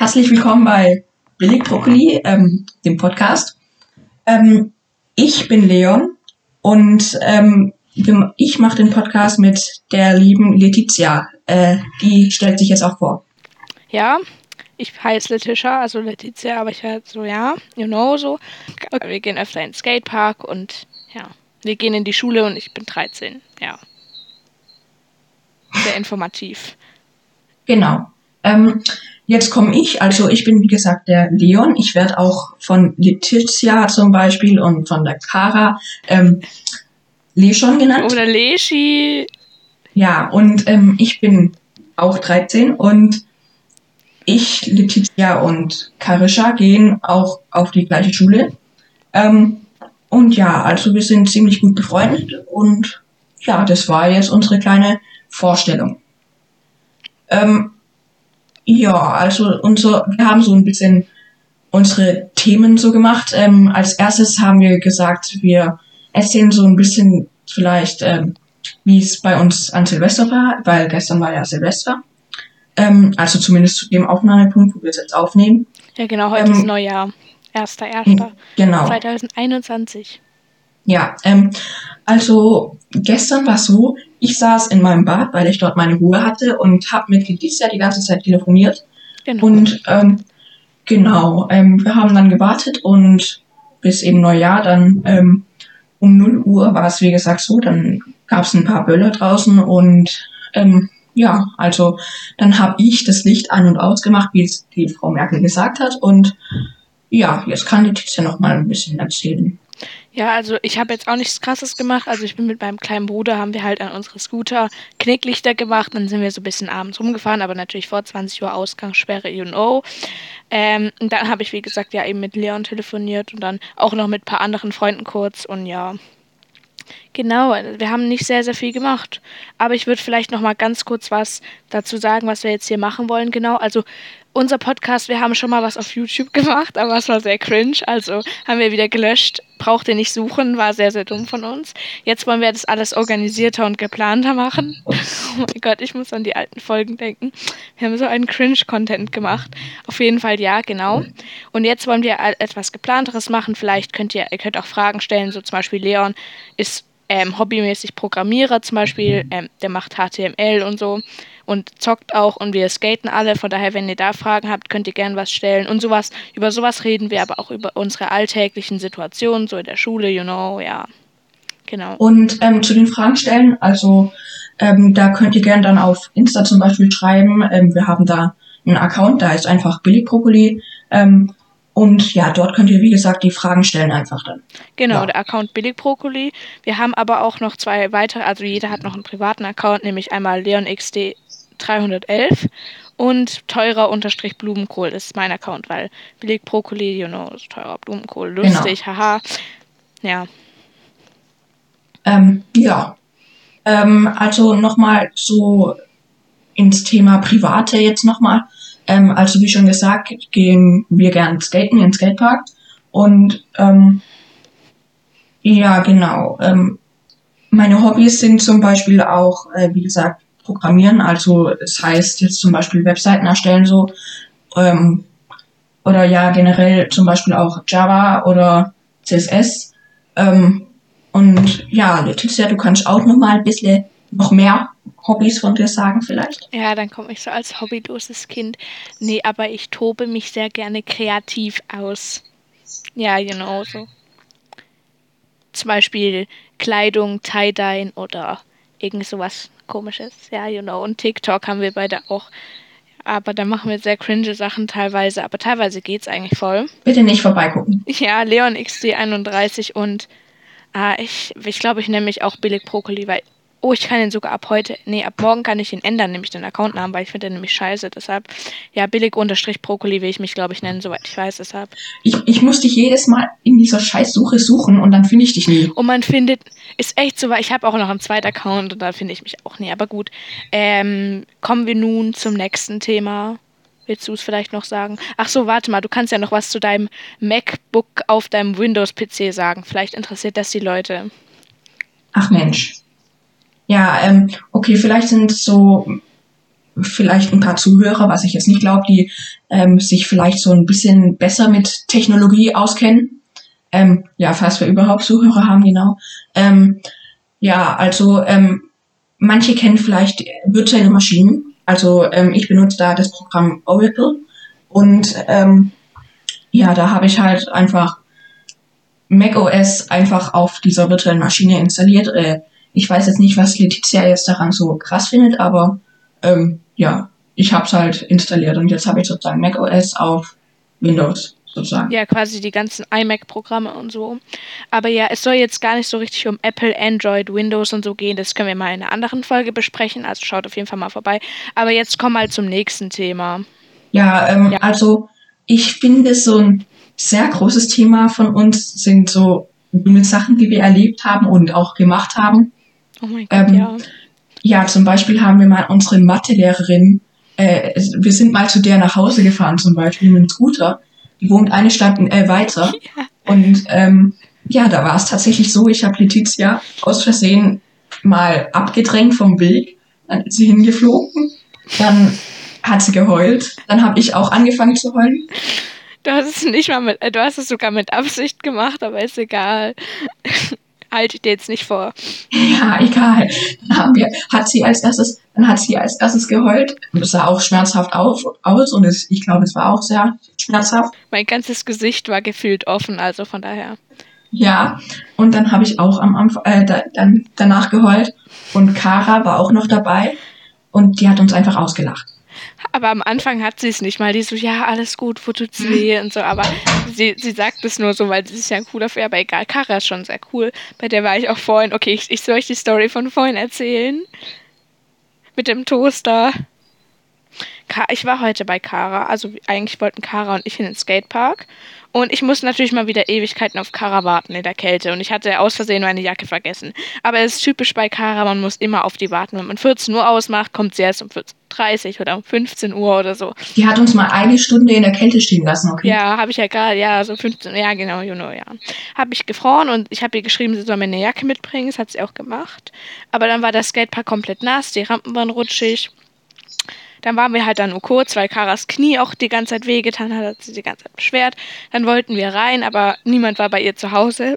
Herzlich willkommen bei Billig Brokkoli, ähm, dem Podcast. Ähm, ich bin Leon und ähm, ich mache den Podcast mit der lieben Letizia. Äh, die stellt sich jetzt auch vor. Ja, ich heiße Letitia, also Letizia, aber ich halt so, ja, you know, so. Wir gehen öfter in den Skatepark und ja, wir gehen in die Schule und ich bin 13, ja. Sehr informativ. Genau. Ähm, jetzt komme ich, also ich bin wie gesagt der Leon. Ich werde auch von Letizia zum Beispiel und von der Kara ähm, Leschon genannt. Oder Leschi. Ja, und ähm, ich bin auch 13 und ich, Letizia und Karisha gehen auch auf die gleiche Schule. Ähm, und ja, also wir sind ziemlich gut befreundet und ja, das war jetzt unsere kleine Vorstellung. Ähm, ja, also unser, wir haben so ein bisschen unsere Themen so gemacht. Ähm, als erstes haben wir gesagt, wir erzählen so ein bisschen vielleicht, ähm, wie es bei uns an Silvester war, weil gestern war ja Silvester. Ähm, also zumindest zu dem Aufnahmepunkt, wo wir es jetzt aufnehmen. Ja, genau, heute ähm, ist Neujahr. 1.1. Genau. 2021. Ja, ähm, also gestern war es so, ich saß in meinem Bad, weil ich dort meine Ruhe hatte und habe mit Letizia die ganze Zeit telefoniert. Genau. Und ähm, genau, ähm, wir haben dann gewartet und bis eben Neujahr dann ähm, um 0 Uhr war es wie gesagt so, dann gab es ein paar Böller draußen und ähm, ja, also dann habe ich das Licht an und ausgemacht, wie es die Frau Merkel gesagt hat und ja, jetzt kann Letizia noch mal ein bisschen erzählen. Ja, also ich habe jetzt auch nichts Krasses gemacht. Also ich bin mit meinem kleinen Bruder, haben wir halt an unsere Scooter Knicklichter gemacht. Dann sind wir so ein bisschen abends rumgefahren, aber natürlich vor 20 Uhr Ausgangssperre, you know. Ähm, und dann habe ich, wie gesagt, ja eben mit Leon telefoniert und dann auch noch mit ein paar anderen Freunden kurz. Und ja, Genau, wir haben nicht sehr, sehr viel gemacht. Aber ich würde vielleicht noch mal ganz kurz was dazu sagen, was wir jetzt hier machen wollen. Genau, also unser Podcast, wir haben schon mal was auf YouTube gemacht, aber es war sehr cringe. Also haben wir wieder gelöscht. Braucht ihr nicht suchen, war sehr, sehr dumm von uns. Jetzt wollen wir das alles organisierter und geplanter machen. Oh mein Gott, ich muss an die alten Folgen denken. Wir haben so einen Cringe-Content gemacht. Auf jeden Fall ja, genau. Und jetzt wollen wir etwas geplanteres machen. Vielleicht könnt ihr, ihr könnt auch Fragen stellen. So zum Beispiel Leon ist ähm, hobbymäßig Programmierer zum Beispiel. Ähm, der macht HTML und so und zockt auch und wir skaten alle. Von daher, wenn ihr da Fragen habt, könnt ihr gern was stellen. Und sowas, über sowas reden wir aber auch über unsere alltäglichen Situationen, so in der Schule, you know, ja. Genau. Und ähm, zu den Fragen stellen, also ähm, da könnt ihr gern dann auf Insta zum Beispiel schreiben. Ähm, wir haben da einen Account, da ist einfach Billig Brokkoli. Ähm, und ja, dort könnt ihr, wie gesagt, die Fragen stellen einfach dann. Genau, ja. der Account Billig Brokkoli. Wir haben aber auch noch zwei weitere, also jeder hat noch einen privaten Account, nämlich einmal LeonXD 311 und teurer unterstrich Blumenkohl ist mein Account, weil billig Brokkoli, you know, teurer Blumenkohl, genau. lustig, genau. haha. Ja. Ähm, ja. Ähm, also nochmal so ins Thema Private jetzt nochmal. Ähm, also wie schon gesagt, gehen wir gern skaten in den Skatepark. Und ähm, ja, genau. Ähm, meine Hobbys sind zum Beispiel auch, äh, wie gesagt, Programmieren. Also es heißt jetzt zum Beispiel Webseiten erstellen so. Ähm, oder ja, generell zum Beispiel auch Java oder CSS. Ähm, und ja, Letizia, du kannst auch noch mal ein bisschen noch mehr Hobbys von dir sagen vielleicht? Ja, dann komme ich so als hobbyloses Kind. Nee, aber ich tobe mich sehr gerne kreativ aus. Ja, genau so. Zum Beispiel Kleidung, Tie-Dye oder irgend sowas komisches. Ja, you know. Und TikTok haben wir beide auch. Aber da machen wir sehr cringe Sachen teilweise. Aber teilweise geht's eigentlich voll. Bitte nicht vorbeigucken. Ja, Leon XD31 und äh, ich, ich glaube, ich nenne mich auch Billig Brokkoli, weil Oh, ich kann ihn sogar ab heute, nee, ab morgen kann ich ihn ändern, nämlich den Accountnamen, weil ich finde den nämlich scheiße. Deshalb, ja, billig unterstrich Brokkoli will ich mich, glaube ich, nennen, soweit ich weiß, deshalb. Ich, ich muss dich jedes Mal in dieser Scheißsuche suchen und dann finde ich dich nie. Und man findet, ist echt so, weil ich habe auch noch einen zweiten Account und da finde ich mich auch nie. Aber gut, ähm, kommen wir nun zum nächsten Thema. Willst du es vielleicht noch sagen? Ach so, warte mal, du kannst ja noch was zu deinem MacBook auf deinem Windows-PC sagen. Vielleicht interessiert das die Leute. Ach Mensch. Ja, ähm, okay, vielleicht sind so vielleicht ein paar Zuhörer, was ich jetzt nicht glaube, die ähm, sich vielleicht so ein bisschen besser mit Technologie auskennen. Ähm, ja, falls wir überhaupt Zuhörer haben, genau. Ähm, ja, also ähm, manche kennen vielleicht virtuelle Maschinen. Also ähm, ich benutze da das Programm Oracle und ähm, ja, da habe ich halt einfach macOS einfach auf dieser virtuellen Maschine installiert. Äh, ich weiß jetzt nicht, was Letizia jetzt daran so krass findet, aber ähm, ja, ich habe es halt installiert und jetzt habe ich sozusagen macOS auf Windows sozusagen. Ja, quasi die ganzen iMac-Programme und so. Aber ja, es soll jetzt gar nicht so richtig um Apple, Android, Windows und so gehen. Das können wir mal in einer anderen Folge besprechen. Also schaut auf jeden Fall mal vorbei. Aber jetzt komm mal zum nächsten Thema. Ja, ähm, ja. also ich finde so ein sehr großes Thema von uns sind so Sachen, die wir erlebt haben und auch gemacht haben. Oh mein Gott, ähm, ja. Ja, zum Beispiel haben wir mal unsere Mathelehrerin, äh, wir sind mal zu der nach Hause gefahren, zum Beispiel mit dem Scooter. Die wohnt eine Stadt äh, weiter. Ja. Und ähm, ja, da war es tatsächlich so, ich habe Letizia aus Versehen mal abgedrängt vom Weg. Dann ist sie hingeflogen. Dann hat sie geheult. Dann habe ich auch angefangen zu heulen. Du hast es nicht mal mit, äh, du hast es sogar mit Absicht gemacht, aber ist egal. Halte dir jetzt nicht vor. Ja, egal. Dann haben wir, hat sie als erstes, dann hat sie als erstes geheult. Das sah auch schmerzhaft auf, aus und es, ich glaube, es war auch sehr schmerzhaft. Mein ganzes Gesicht war gefühlt offen, also von daher. Ja, und dann habe ich auch am Anfang, äh, da, dann danach geheult und Kara war auch noch dabei und die hat uns einfach ausgelacht. Aber am Anfang hat sie es nicht mal. Die so, ja, alles gut, wo tut's weh und so. Aber sie, sie sagt es nur so, weil sie ist ja ein cooler Fair. Aber egal, Kara ist schon sehr cool. Bei der war ich auch vorhin. Okay, ich, ich soll euch die Story von vorhin erzählen. Mit dem Toaster. Ich war heute bei Kara. Also eigentlich wollten Kara und ich in den Skatepark. Und ich musste natürlich mal wieder Ewigkeiten auf Kara warten in der Kälte. Und ich hatte aus Versehen meine Jacke vergessen. Aber es ist typisch bei Kara, man muss immer auf die warten. Wenn man 14 Uhr ausmacht, kommt sie erst um 14.30 Uhr oder um 15 Uhr oder so. Die hat uns mal eine Stunde in der Kälte stehen lassen, okay? Ja, habe ich ja gerade, ja, so 15, ja genau, you know, ja. Habe ich gefroren und ich habe ihr geschrieben, sie soll mir eine Jacke mitbringen. Das hat sie auch gemacht. Aber dann war das Skatepark komplett nass, die Rampen waren rutschig. Dann waren wir halt dann nur kurz, weil Karas Knie auch die ganze Zeit wehgetan hat, hat sie die ganze Zeit beschwert. Dann wollten wir rein, aber niemand war bei ihr zu Hause.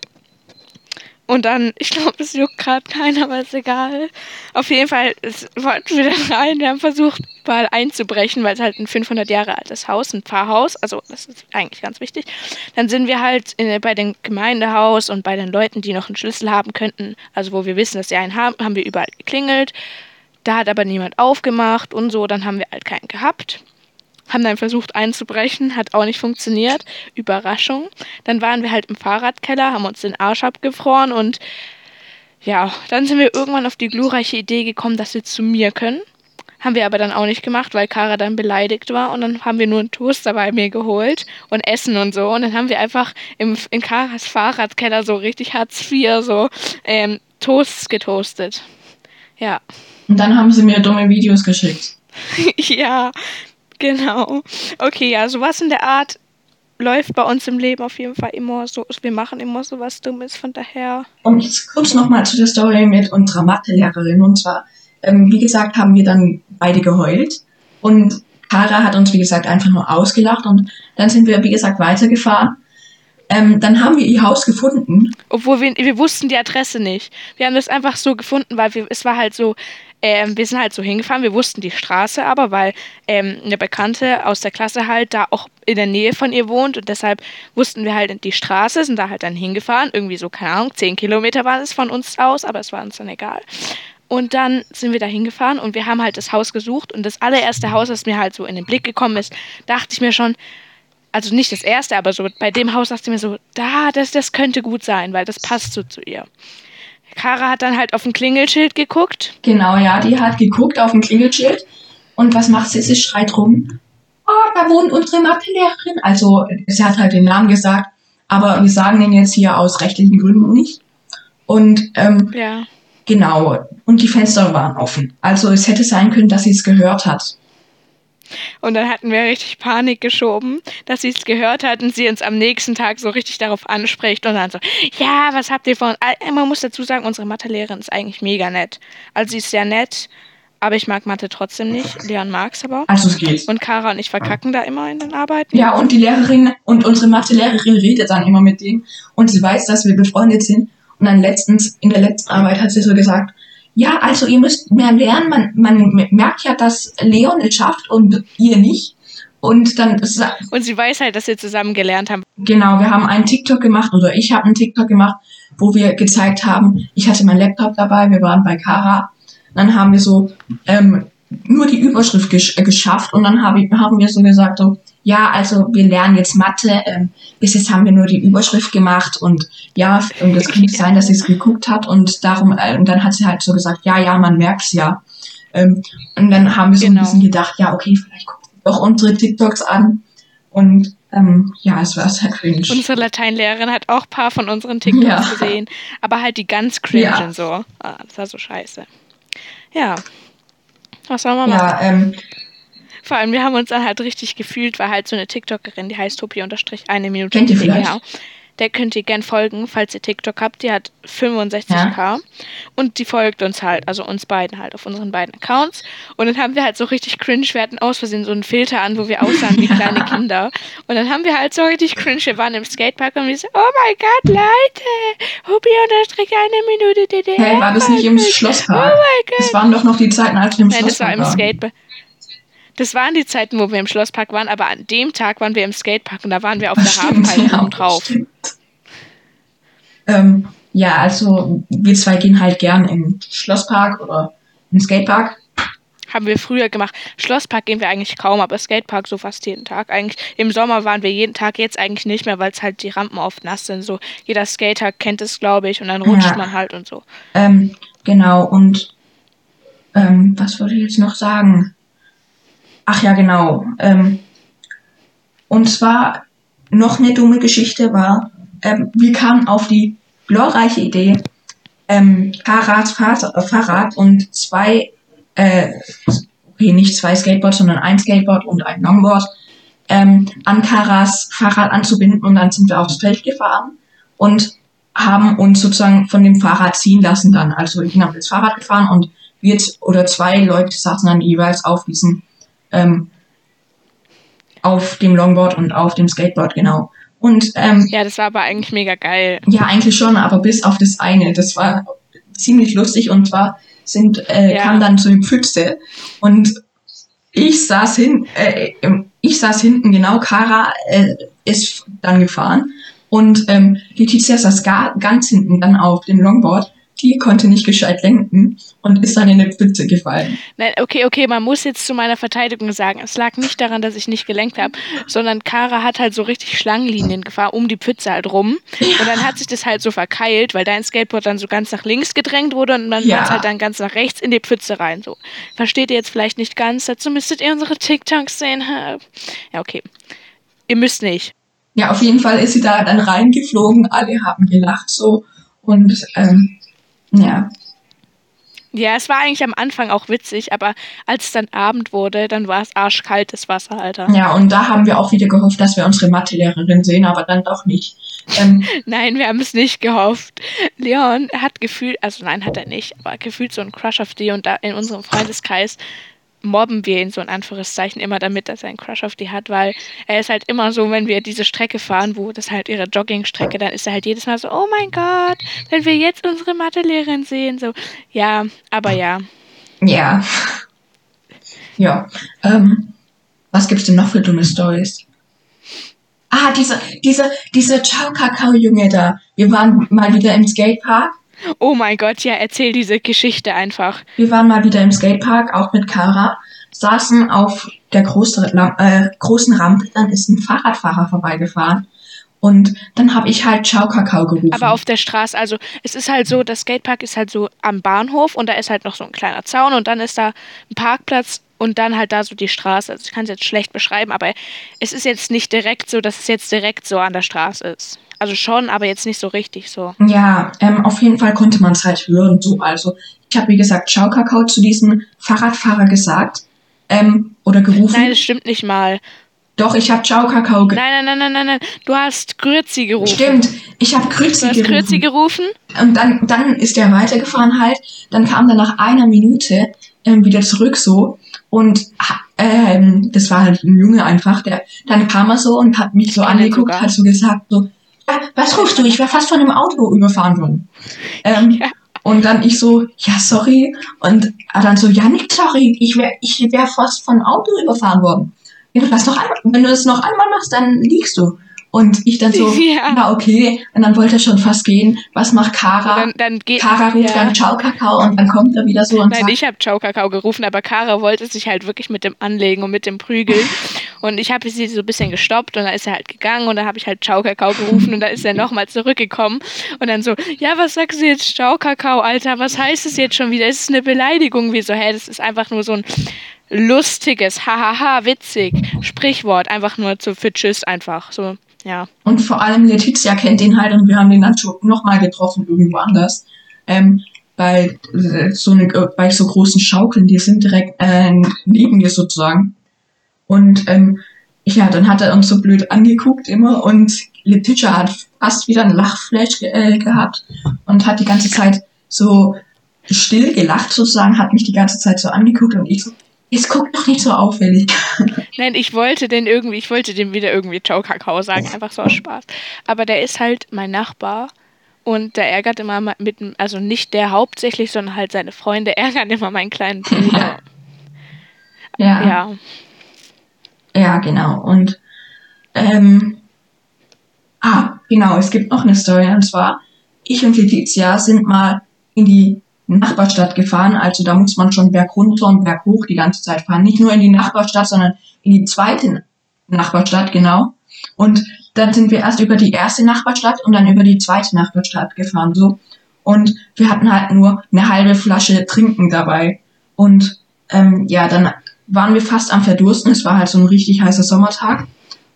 Und dann, ich glaube, es juckt gerade keiner, aber ist egal. Auf jeden Fall es, wollten wir dann rein. Wir haben versucht, mal einzubrechen, weil es halt ein 500 Jahre altes Haus, ein Pfarrhaus, also das ist eigentlich ganz wichtig. Dann sind wir halt in, bei dem Gemeindehaus und bei den Leuten, die noch einen Schlüssel haben könnten, also wo wir wissen, dass sie einen haben, haben wir überall geklingelt. Da hat aber niemand aufgemacht und so, dann haben wir halt keinen gehabt. Haben dann versucht einzubrechen, hat auch nicht funktioniert. Überraschung. Dann waren wir halt im Fahrradkeller, haben uns den Arsch abgefroren und ja, dann sind wir irgendwann auf die glorreiche Idee gekommen, dass wir zu mir können. Haben wir aber dann auch nicht gemacht, weil Kara dann beleidigt war. Und dann haben wir nur einen Toaster bei mir geholt und Essen und so. Und dann haben wir einfach im, in Karas Fahrradkeller so richtig Hartz IV so ähm, Toasts getoastet. Ja. Und dann haben sie mir dumme Videos geschickt. ja, genau. Okay, ja, sowas in der Art läuft bei uns im Leben auf jeden Fall immer so. Wir machen immer so was Dummes, von daher. Und jetzt kurz nochmal zu der Story mit unserer Mathelehrerin. Und zwar, ähm, wie gesagt, haben wir dann beide geheult. Und Kara hat uns, wie gesagt, einfach nur ausgelacht. Und dann sind wir, wie gesagt, weitergefahren. Ähm, dann haben wir ihr Haus gefunden. Obwohl wir, wir wussten die Adresse nicht. Wir haben das einfach so gefunden, weil wir, es war halt so, ähm, wir sind halt so hingefahren, wir wussten die Straße aber, weil ähm, eine Bekannte aus der Klasse halt da auch in der Nähe von ihr wohnt und deshalb wussten wir halt die Straße, sind da halt dann hingefahren, irgendwie so, keine Ahnung, zehn Kilometer waren es von uns aus, aber es war uns dann egal. Und dann sind wir da hingefahren und wir haben halt das Haus gesucht und das allererste Haus, das mir halt so in den Blick gekommen ist, dachte ich mir schon, also nicht das erste, aber so bei dem Haus dachte ich mir so, da, das, das könnte gut sein, weil das passt so zu ihr. Kara hat dann halt auf ein Klingelschild geguckt. Genau, ja, die hat geguckt auf ein Klingelschild. Und was macht sie? Sie schreit rum. Oh, da wohnt unsere Mathelehrerin. Also, sie hat halt den Namen gesagt, aber wir sagen den jetzt hier aus rechtlichen Gründen nicht. Und, ähm, ja. genau. Und die Fenster waren offen. Also, es hätte sein können, dass sie es gehört hat. Und dann hatten wir richtig Panik geschoben, dass sie es gehört hat und sie uns am nächsten Tag so richtig darauf anspricht und dann so, ja, was habt ihr von... Man muss dazu sagen, unsere Mathelehrerin ist eigentlich mega nett. Also sie ist sehr nett, Aber ich mag Mathe trotzdem nicht. Leon mag es aber. Also es geht. Und Kara und ich verkacken da immer in den Arbeiten. Ja, und die Lehrerin und unsere Mathelehrerin redet dann immer mit denen und sie weiß, dass wir befreundet sind. Und dann letztens, in der letzten Arbeit hat sie so gesagt, ja, also ihr müsst mehr lernen. Man, man merkt ja, dass Leon es schafft und ihr nicht. Und dann Und sie weiß halt, dass wir zusammen gelernt haben. Genau, wir haben einen TikTok gemacht oder ich habe einen TikTok gemacht, wo wir gezeigt haben, ich hatte meinen Laptop dabei, wir waren bei Kara. Dann haben wir so ähm, nur die Überschrift gesch äh, geschafft und dann hab ich, haben wir so gesagt, so, ja, also wir lernen jetzt Mathe, ähm, bis jetzt haben wir nur die Überschrift gemacht und ja, und es könnte sein, dass sie es geguckt hat und darum, äh, und dann hat sie halt so gesagt, ja, ja, man merkt's ja. Ähm, und dann haben wir so Genau. ein bisschen gedacht, ja, okay, vielleicht guckt sie doch unsere TikToks an und ähm, ja, es war sehr cringe. Unsere Lateinlehrerin hat auch ein paar von unseren TikToks Ja. gesehen. Aber halt die ganz cringe Ja. und so. Ah, das war so scheiße. Ja. Was soll man machen? Ja, ähm, Vor allem, wir haben uns dann halt richtig gefühlt, weil halt so eine TikTokerin, die heißt Topi unterstrich eine Minute. Kennt ihr vielleicht? Der könnt ihr gern folgen, falls ihr TikTok habt. Die hat 65k. Und die folgt uns halt, also uns beiden halt auf unseren beiden Accounts. Und dann haben wir halt so richtig cringe, wir hatten aus Versehen so einen Filter an, wo wir aussahen wie kleine Kinder. Und dann haben wir halt so richtig cringe, wir waren im Skatepark und wir so, oh mein Gott, Leute, Topi unterstrich eine Minute DDR. Hä, war das nicht im. Schlosspark? Oh mein Gott. Das waren doch noch die Zeiten, als wir im Nein, das war Schlosspark im waren. Skatepark. Das waren die Zeiten, wo wir im Schlosspark waren, aber an dem Tag waren wir im Skatepark und da waren wir auf Ach, der Hafenhalle ja, drauf. Ähm, ja, also wir zwei gehen halt gern im Schlosspark oder im Skatepark. Haben wir früher gemacht. Schlosspark gehen wir eigentlich kaum, aber Skatepark so fast jeden Tag. Eigentlich im Sommer waren wir jeden Tag, jetzt eigentlich nicht mehr, weil es halt die Rampen oft nass sind. So jeder Skater kennt es, glaube ich, und dann rutscht Ja. man halt und so. Ähm, genau, und ähm, was wollte ich jetzt noch sagen? Ach ja, genau. Ähm, und zwar noch eine dumme Geschichte war, ähm, wir kamen auf die glorreiche Idee, ähm, Karas Fahr- äh, Fahrrad und zwei, äh, okay, nicht zwei Skateboards, sondern ein Skateboard und ein Longboard ähm, an Karas Fahrrad anzubinden und dann sind wir aufs Feld gefahren und haben uns sozusagen von dem Fahrrad ziehen lassen dann. Also ich auf das Fahrrad gefahren und wir oder zwei Leute saßen dann jeweils auf diesem, ähm, auf dem Longboard und auf dem Skateboard, genau. Und ähm, Ja, das war aber eigentlich mega geil. ja, eigentlich schon, aber bis auf das eine. Das war ziemlich lustig und zwar sind, äh, Ja. kam dann so eine Pfütze und ich saß hin, äh, ähm, ich saß hinten, genau, Kara äh, ist dann gefahren und ähm, Letizia saß gar, ganz hinten dann auf dem Longboard. Die konnte nicht gescheit lenken und ist dann in eine Pfütze gefallen. Nein, okay, okay, man muss jetzt zu meiner Verteidigung sagen, es lag nicht daran, dass ich nicht gelenkt habe, sondern Kara hat halt so richtig Schlangenlinien gefahren, um die Pfütze halt rum. Und dann hat sich das halt so verkeilt, weil dein Skateboard dann so ganz nach links gedrängt wurde und dann Ja. war es halt dann ganz nach rechts in die Pfütze rein. So. Versteht ihr jetzt vielleicht nicht ganz, dazu müsstet ihr unsere TikToks sehen. Ja, okay. Ihr müsst nicht. Ja, auf jeden Fall ist sie da dann reingeflogen, alle haben gelacht so und ähm, ja, Ja, es war eigentlich am Anfang auch witzig, aber als es dann Abend wurde, dann war es arschkaltes Wasser, Alter. Ja, und da haben wir auch wieder gehofft, dass wir unsere Mathelehrerin sehen, aber dann doch nicht. Ähm, Nein, wir haben es nicht gehofft. Leon hat gefühlt, also nein, hat er nicht, aber gefühlt so einen Crush auf die und da in unserem Freundeskreis mobben wir ihn so in Anführungszeichen immer damit, dass er einen Crush auf die hat, weil er ist halt immer so, wenn wir diese Strecke fahren, wo das halt ihre Joggingstrecke, dann ist er halt jedes Mal so, oh mein Gott, wenn wir jetzt unsere Mathelehrerin sehen, so, ja, aber ja. ja. Ja. Ähm, was gibt's denn noch für dumme Stories? Ah, dieser, dieser, dieser Ciao-Kakao-Junge da. Wir waren mal wieder im Skatepark. Oh mein Gott, ja, erzähl diese Geschichte einfach. Wir waren mal wieder im Skatepark, auch mit Kara, saßen auf der großen, äh, großen Rampe, dann ist ein Fahrradfahrer vorbeigefahren. Und dann habe ich halt Ciao Kakao gerufen. Aber auf der Straße, also es ist halt so, das Skatepark ist halt so am Bahnhof und da ist halt noch so ein kleiner Zaun und dann ist da ein Parkplatz und dann halt da so die Straße. Also ich kann es jetzt schlecht beschreiben, aber es ist jetzt nicht direkt so, dass es jetzt direkt so an der Straße ist. Also schon, aber jetzt nicht so richtig so. Ja, ähm, auf jeden Fall konnte man es halt hören. So, also ich habe wie gesagt Ciao Kakao zu diesem Fahrradfahrer gesagt ähm, oder gerufen. Nein, das stimmt nicht mal. Doch, ich habe Ciao Kakao ge Nein, nein, nein, nein, nein. Du hast Grüezi gerufen. Stimmt, ich habe Du Grüezi hast gerufen. Grüezi gerufen? Und dann, dann ist er weitergefahren halt. Dann kam dann nach einer Minute ähm, wieder zurück so und ähm, das war halt ein Junge einfach, der dann kam er so und hat mich so angeguckt, hat so gesagt so, was rufst du? Ich wäre fast von einem Auto überfahren worden. Ähm, ja. Und dann ich so, ja, sorry. Und er dann so, ja, nicht sorry, ich wäre ich wär fast von einem Auto überfahren worden. Wenn du das noch einmal, wenn du das noch einmal machst, dann liegst du. Und ich dann so, ja. na okay. Und dann wollte er schon fast gehen. Was macht Kara? Dann, dann geht, Kara ruft ja. dann Ciao Kakao und dann kommt er wieder so und Nein, sagt, ich habe Ciao Kakao gerufen, aber Kara wollte sich halt wirklich mit dem Anlegen und mit dem Prügeln. und ich habe sie so ein bisschen gestoppt und dann ist er halt gegangen und dann habe ich halt Ciao Kakao gerufen und dann ist er nochmal zurückgekommen und dann so, ja, was sagst du jetzt Ciao Kakao, Alter? Was heißt es jetzt schon wieder? Ist es eine Beleidigung? Wie so, hä, das ist einfach nur so ein lustiges, hahaha, witzig Sprichwort, einfach nur zu für Tschüss einfach so. Ja. Und vor allem Letizia kennt den halt und wir haben den dann schon nochmal getroffen irgendwo anders. Ähm, bei äh, so eine, bei so großen Schaukeln, die sind direkt äh, neben mir sozusagen. Und ähm, ja, dann hat er uns so blöd angeguckt immer und Letizia hat fast wieder ein Lachflash ge äh, gehabt und hat die ganze Zeit so still gelacht sozusagen, hat mich die ganze Zeit so angeguckt und ich so, es guckt doch nicht so auffällig. Nein, ich wollte den irgendwie, ich wollte dem wieder irgendwie Ciao Kakao sagen, einfach so aus Spaß. Aber der ist halt mein Nachbar und der ärgert immer mit, also nicht der hauptsächlich, sondern halt seine Freunde ärgern immer meinen kleinen Bruder. ja. Ja. Ja, genau. Und ähm, ah, genau, es gibt noch eine Story und zwar ich und Letizia sind mal in die Nachbarstadt gefahren. Also da muss man schon Berg runter und Berg hoch die ganze Zeit fahren. Nicht nur in die Nachbarstadt, sondern in die zweite Nachbarstadt, genau. Und dann sind wir erst über die erste Nachbarstadt und dann über die zweite Nachbarstadt gefahren, so. Und wir hatten halt nur eine halbe Flasche Trinken dabei. Und ähm, ja, dann waren wir fast am Verdursten. Es war halt so ein richtig heißer Sommertag.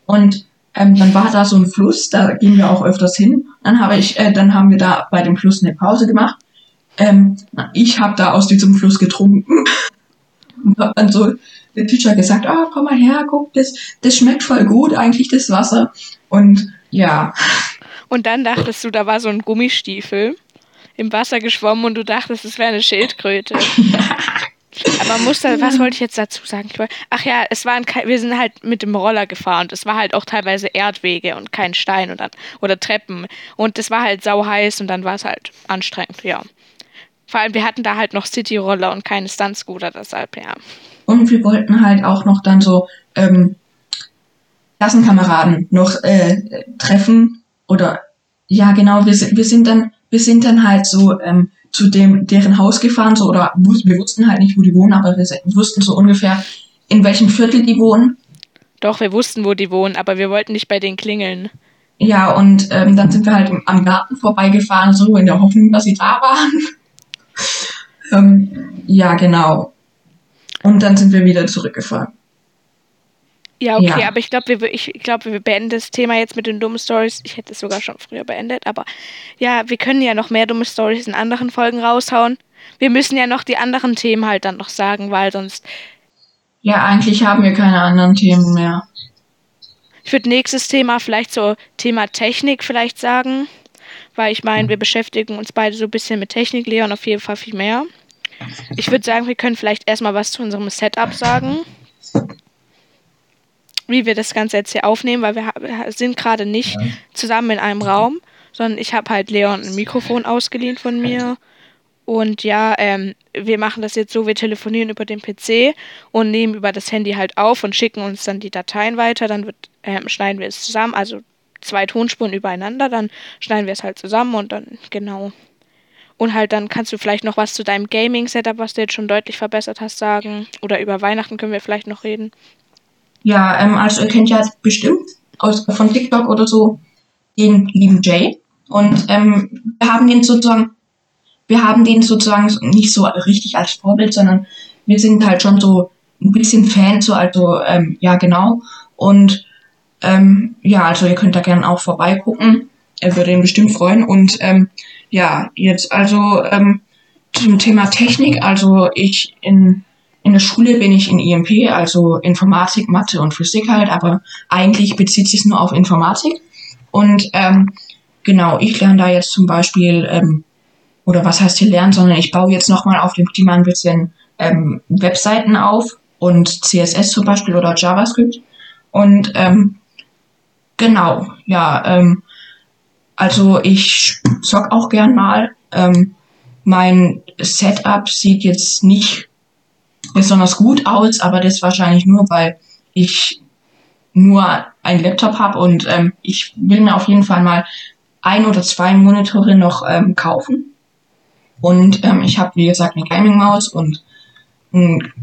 Und ähm, dann war da so ein Fluss, da gingen wir auch öfters hin. Dann habe ich, äh, dann haben wir da bei dem Fluss eine Pause gemacht ähm, ich habe da aus diesem Fluss getrunken. Und hab dann so der Teacher gesagt, ah, oh, komm mal her, guck, das, das schmeckt voll gut, eigentlich das Wasser. Und ja. Und dann dachtest du, da war so ein Gummistiefel im Wasser geschwommen und du dachtest, es wäre eine Schildkröte. Aber muss da, was wollte ich jetzt dazu sagen? ach ja, es waren wir sind halt mit dem Roller gefahren und es war halt auch teilweise Erdwege und kein Stein und dann, oder Treppen. Und es war halt sau heiß und dann war es halt anstrengend, ja. Vor allem, wir hatten da halt noch City-Roller und keine Stunt-Scooter, deshalb, ja. Und wir wollten halt auch noch dann so ähm, Klassenkameraden noch äh, treffen. Oder ja, genau, wir sind, wir sind dann, wir sind dann halt so ähm, zu dem, deren Haus gefahren, so, oder wir wussten halt nicht, wo die wohnen, aber wir wussten so ungefähr, in welchem Viertel die wohnen. Doch, wir wussten, wo die wohnen, aber wir wollten nicht bei denen klingeln. Ja, und ähm, dann sind wir halt am Garten vorbeigefahren, so in der Hoffnung, dass sie da waren. Ähm, ja, genau. Und dann sind wir wieder zurückgefahren. Ja, okay, ja. aber ich glaube, wir, ich glaub, wir beenden das Thema jetzt mit den dummen Stories. Ich hätte es sogar schon früher beendet, aber ja, wir können ja noch mehr dumme Stories in anderen Folgen raushauen. Wir müssen ja noch die anderen Themen halt dann noch sagen, weil sonst. Ja, eigentlich haben wir keine anderen Themen mehr. Ich würde nächstes Thema vielleicht so Thema Technik vielleicht sagen. Weil ich meine, wir beschäftigen uns beide so ein bisschen mit Technik, Leon auf jeden Fall viel mehr. Ich würde sagen, wir können vielleicht erstmal was zu unserem Setup sagen. Wie wir das Ganze jetzt hier aufnehmen, weil wir sind gerade nicht zusammen in einem Raum, sondern ich habe halt Leon ein Mikrofon ausgeliehen von mir. Und ja, ähm, wir machen das jetzt so, wir telefonieren über den PC und nehmen über das Handy halt auf und schicken uns dann die Dateien weiter. Dann wird, ähm, schneiden wir es zusammen, also zwei Tonspuren übereinander, dann schneiden wir es halt zusammen und dann, genau. Und halt dann kannst du vielleicht noch was zu deinem Gaming-Setup, was du jetzt schon deutlich verbessert hast, sagen. Oder über Weihnachten können wir vielleicht noch reden. Ja, ähm, also ihr kennt ja bestimmt aus, von TikTok oder so den lieben Jay. Und ähm, wir haben den sozusagen, wir haben den sozusagen nicht so richtig als Vorbild, sondern wir sind halt schon so ein bisschen Fan, so also ähm, ja genau. Und ähm, ja, also ihr könnt da gerne auch vorbeigucken. Er würde ihn bestimmt freuen. Und ähm, ja, jetzt also ähm, zum Thema Technik. Also ich in, in der Schule bin ich in IMP, also Informatik, Mathe und Physik halt, aber eigentlich bezieht sich nur auf Informatik. Und ähm, genau, ich lerne da jetzt zum Beispiel, ähm, oder was heißt hier lernen, sondern ich baue jetzt nochmal auf dem Klima ein bisschen ähm, Webseiten auf und CSS zum Beispiel oder JavaScript. Und ähm, genau, ja, ähm, also ich zock auch gern mal. Ähm, mein Setup sieht jetzt nicht besonders gut aus, aber das wahrscheinlich nur, weil ich nur einen Laptop habe und ähm, ich will mir auf jeden Fall mal ein oder zwei Monitore noch ähm, kaufen. Und ähm, ich habe, wie gesagt, eine Gaming-Maus und einen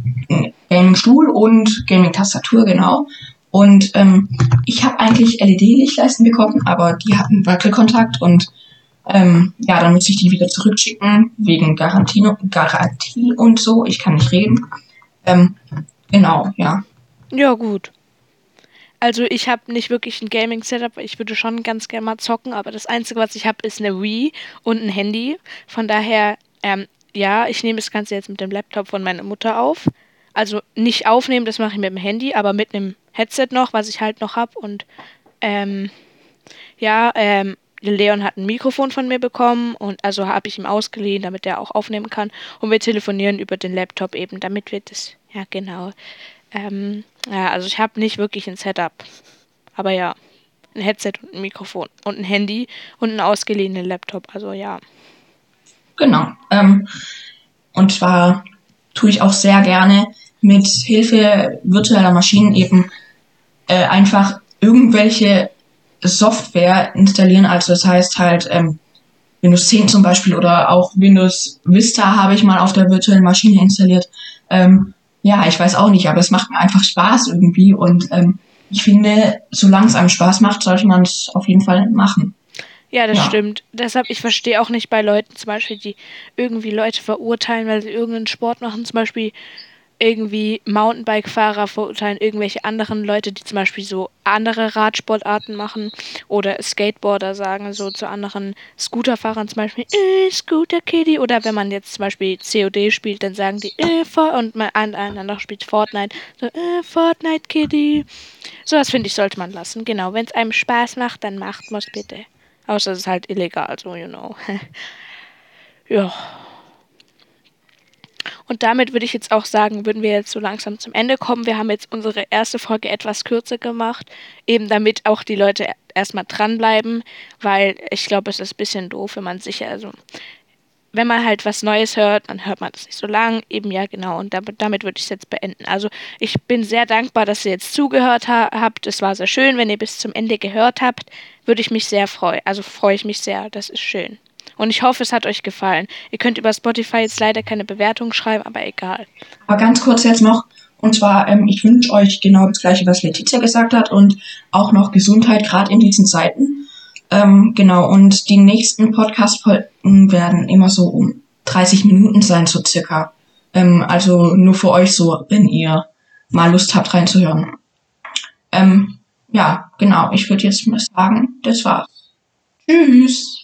Gaming-Stuhl und Gaming-Tastatur, genau. Und ähm, ich habe eigentlich LED-Lichtleisten bekommen, aber die hatten Wackelkontakt und ähm, ja, dann muss ich die wieder zurückschicken, wegen Garantie, Garantie und so. Ich kann nicht reden. Ähm, genau, ja. Ja, gut. Also ich habe nicht wirklich ein Gaming-Setup, ich würde schon ganz gerne mal zocken, aber das Einzige, was ich habe, ist eine Wii und ein Handy. Von daher, ähm, ja, ich nehme das Ganze jetzt mit dem Laptop von meiner Mutter auf. Also nicht aufnehmen, das mache ich mit dem Handy, aber mit einem Headset noch, was ich halt noch habe. Und ähm, ja, ähm, Leon hat ein Mikrofon von mir bekommen und also habe ich ihm ausgeliehen, damit er auch aufnehmen kann. Und wir telefonieren über den Laptop eben, damit wir das, ja genau. Ähm, ja, also ich habe nicht wirklich ein Setup. Aber ja, ein Headset und ein Mikrofon und ein Handy und einen ausgeliehenen Laptop. Also ja. Genau. Ähm, und zwar tue ich auch sehr gerne mit Hilfe virtueller Maschinen eben äh, einfach irgendwelche Software installieren. Also das heißt halt ähm, Windows 10 zum Beispiel oder auch Windows Vista habe ich mal auf der virtuellen Maschine installiert. Ähm, ja, ich weiß auch nicht, aber es macht mir einfach Spaß irgendwie und ähm, ich finde, solange es einem Spaß macht, sollte man es auf jeden Fall machen. Ja, das ja. stimmt. Deshalb, ich verstehe auch nicht bei Leuten zum Beispiel, die irgendwie Leute verurteilen, weil sie irgendeinen Sport machen, zum Beispiel irgendwie Mountainbike-Fahrer verurteilen irgendwelche anderen Leute, die zum Beispiel so andere Radsportarten machen oder Skateboarder sagen so zu anderen Scooterfahrern zum Beispiel, äh, Scooter Kitty oder wenn man jetzt zum Beispiel COD spielt, dann sagen die, äh, For und man einander spielt Fortnite, so, äh, Fortnite Kitty. Sowas finde ich, sollte man lassen. Genau, wenn es einem Spaß macht, dann macht man es bitte. Außer es ist halt illegal, so, you know. ja. Und damit würde ich jetzt auch sagen, würden wir jetzt so langsam zum Ende kommen. Wir haben jetzt unsere erste Folge etwas kürzer gemacht, eben damit auch die Leute erstmal dranbleiben, weil ich glaube, es ist ein bisschen doof, wenn man sicher, also wenn man halt was Neues hört, dann hört man das nicht so lang. Eben ja, genau. Und damit, damit würde ich es jetzt beenden. Also ich bin sehr dankbar, dass ihr jetzt zugehört ha habt. Es war sehr schön. Wenn ihr bis zum Ende gehört habt, würde ich mich sehr freuen. Also freue ich mich sehr. Das ist schön. Und ich hoffe, es hat euch gefallen. Ihr könnt über Spotify jetzt leider keine Bewertung schreiben, aber egal. Aber ganz kurz jetzt noch. Und zwar, ähm, ich wünsche euch genau das Gleiche, was Letizia gesagt hat und auch noch Gesundheit, gerade in diesen Zeiten. Ähm, genau, und die nächsten Podcast-Folgen werden immer so um 30 Minuten sein, so circa. Ähm, also nur für euch so, wenn ihr mal Lust habt reinzuhören. Ähm, ja, genau, ich würde jetzt mal sagen, das war's. Tschüss.